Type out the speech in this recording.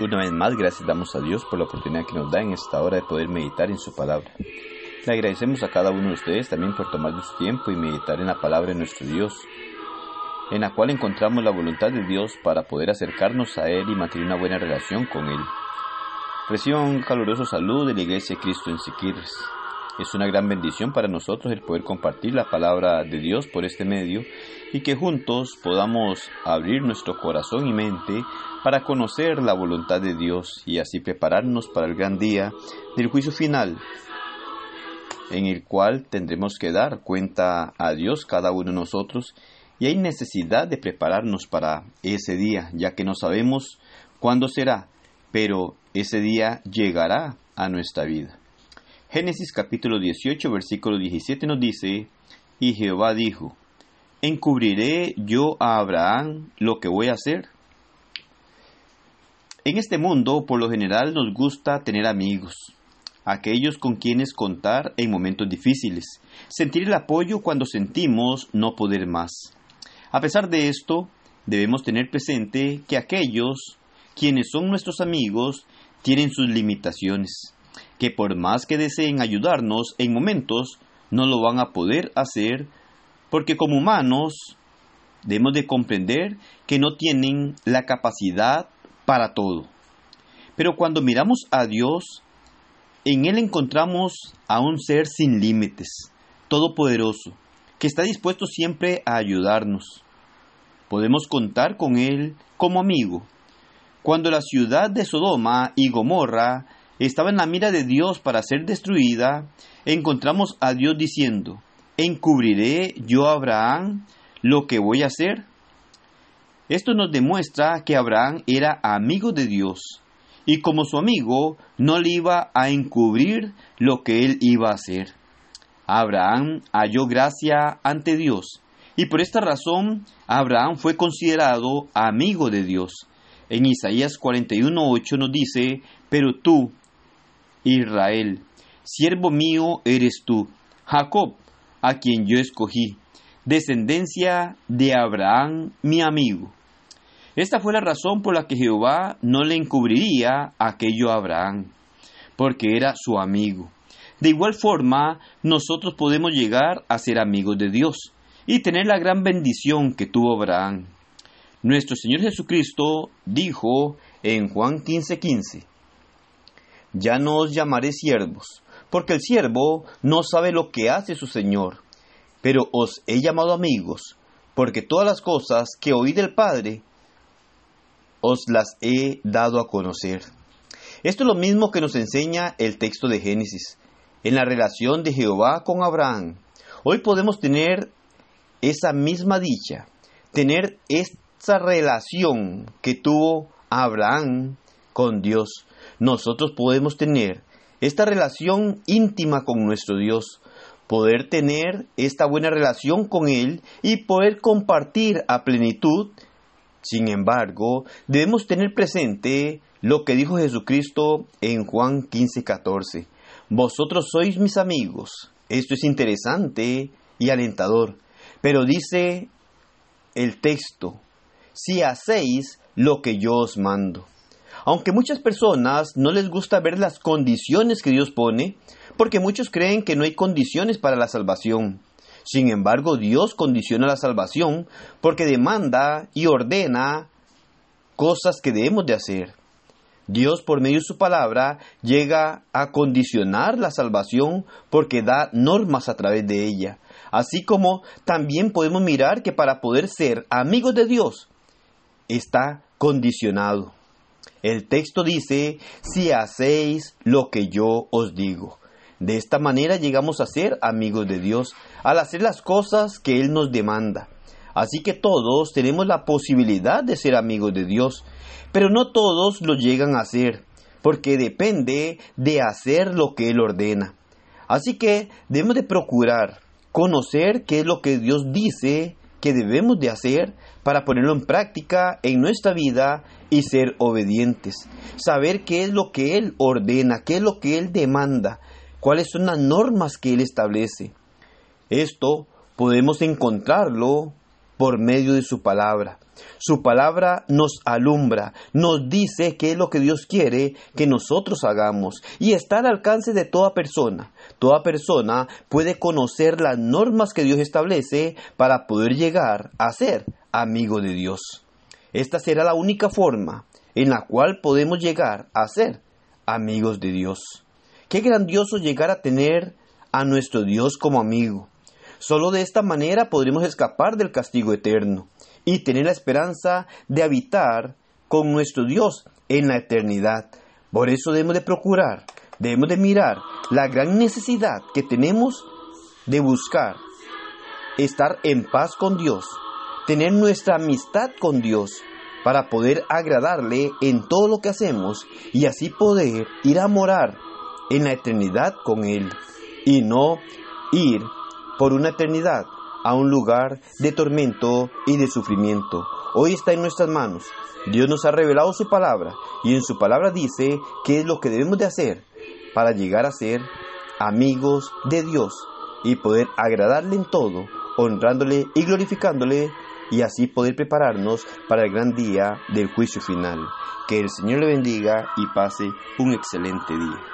Una vez más, gracias damos a Dios por la oportunidad que nos da en esta hora de poder meditar en su palabra. Le agradecemos a cada uno de ustedes también por tomar su tiempo y meditar en la palabra de nuestro Dios, en la cual encontramos la voluntad de Dios para poder acercarnos a Él y mantener una buena relación con Él. Reciban un caluroso saludo de la Iglesia de Cristo en Siquirres. Es una gran bendición para nosotros el poder compartir la palabra de Dios por este medio y que juntos podamos abrir nuestro corazón y mente para conocer la voluntad de Dios y así prepararnos para el gran día del juicio final, en el cual tendremos que dar cuenta a Dios cada uno de nosotros y hay necesidad de prepararnos para ese día, ya que no sabemos cuándo será, pero ese día llegará a nuestra vida. Génesis capítulo 18, versículo 17 nos dice, y Jehová dijo, ¿encubriré yo a Abraham lo que voy a hacer? En este mundo, por lo general, nos gusta tener amigos, aquellos con quienes contar en momentos difíciles, sentir el apoyo cuando sentimos no poder más. A pesar de esto, debemos tener presente que aquellos quienes son nuestros amigos tienen sus limitaciones que por más que deseen ayudarnos en momentos, no lo van a poder hacer porque como humanos debemos de comprender que no tienen la capacidad para todo. Pero cuando miramos a Dios, en Él encontramos a un ser sin límites, todopoderoso, que está dispuesto siempre a ayudarnos. Podemos contar con Él como amigo. Cuando la ciudad de Sodoma y Gomorra estaba en la mira de Dios para ser destruida, encontramos a Dios diciendo, ¿encubriré yo a Abraham lo que voy a hacer? Esto nos demuestra que Abraham era amigo de Dios y como su amigo no le iba a encubrir lo que él iba a hacer. Abraham halló gracia ante Dios y por esta razón Abraham fue considerado amigo de Dios. En Isaías 41:8 nos dice, pero tú, Israel, siervo mío eres tú, Jacob, a quien yo escogí, descendencia de Abraham, mi amigo. Esta fue la razón por la que Jehová no le encubriría aquello a Abraham, porque era su amigo. De igual forma, nosotros podemos llegar a ser amigos de Dios y tener la gran bendición que tuvo Abraham. Nuestro Señor Jesucristo dijo en Juan 15:15, ya no os llamaré siervos, porque el siervo no sabe lo que hace su Señor, pero os he llamado amigos, porque todas las cosas que oí del Padre os las he dado a conocer. Esto es lo mismo que nos enseña el texto de Génesis, en la relación de Jehová con Abraham. Hoy podemos tener esa misma dicha, tener esa relación que tuvo Abraham con Dios nosotros podemos tener esta relación íntima con nuestro Dios, poder tener esta buena relación con Él y poder compartir a plenitud. Sin embargo, debemos tener presente lo que dijo Jesucristo en Juan 15:14. Vosotros sois mis amigos. Esto es interesante y alentador. Pero dice el texto, si hacéis lo que yo os mando. Aunque muchas personas no les gusta ver las condiciones que Dios pone, porque muchos creen que no hay condiciones para la salvación. Sin embargo, Dios condiciona la salvación porque demanda y ordena cosas que debemos de hacer. Dios por medio de su palabra llega a condicionar la salvación porque da normas a través de ella. Así como también podemos mirar que para poder ser amigos de Dios está condicionado. El texto dice, si hacéis lo que yo os digo. De esta manera llegamos a ser amigos de Dios al hacer las cosas que Él nos demanda. Así que todos tenemos la posibilidad de ser amigos de Dios, pero no todos lo llegan a hacer, porque depende de hacer lo que Él ordena. Así que debemos de procurar conocer qué es lo que Dios dice que debemos de hacer para ponerlo en práctica en nuestra vida y ser obedientes. Saber qué es lo que Él ordena, qué es lo que Él demanda, cuáles son las normas que Él establece. Esto podemos encontrarlo por medio de su palabra. Su palabra nos alumbra, nos dice qué es lo que Dios quiere que nosotros hagamos y está al alcance de toda persona. Toda persona puede conocer las normas que Dios establece para poder llegar a ser amigo de Dios. Esta será la única forma en la cual podemos llegar a ser amigos de Dios. Qué grandioso llegar a tener a nuestro Dios como amigo. Solo de esta manera podremos escapar del castigo eterno y tener la esperanza de habitar con nuestro Dios en la eternidad. Por eso debemos de procurar, debemos de mirar la gran necesidad que tenemos de buscar estar en paz con Dios, tener nuestra amistad con Dios para poder agradarle en todo lo que hacemos y así poder ir a morar en la eternidad con Él y no ir por una eternidad a un lugar de tormento y de sufrimiento. Hoy está en nuestras manos. Dios nos ha revelado su palabra y en su palabra dice qué es lo que debemos de hacer para llegar a ser amigos de Dios y poder agradarle en todo, honrándole y glorificándole y así poder prepararnos para el gran día del juicio final. Que el Señor le bendiga y pase un excelente día.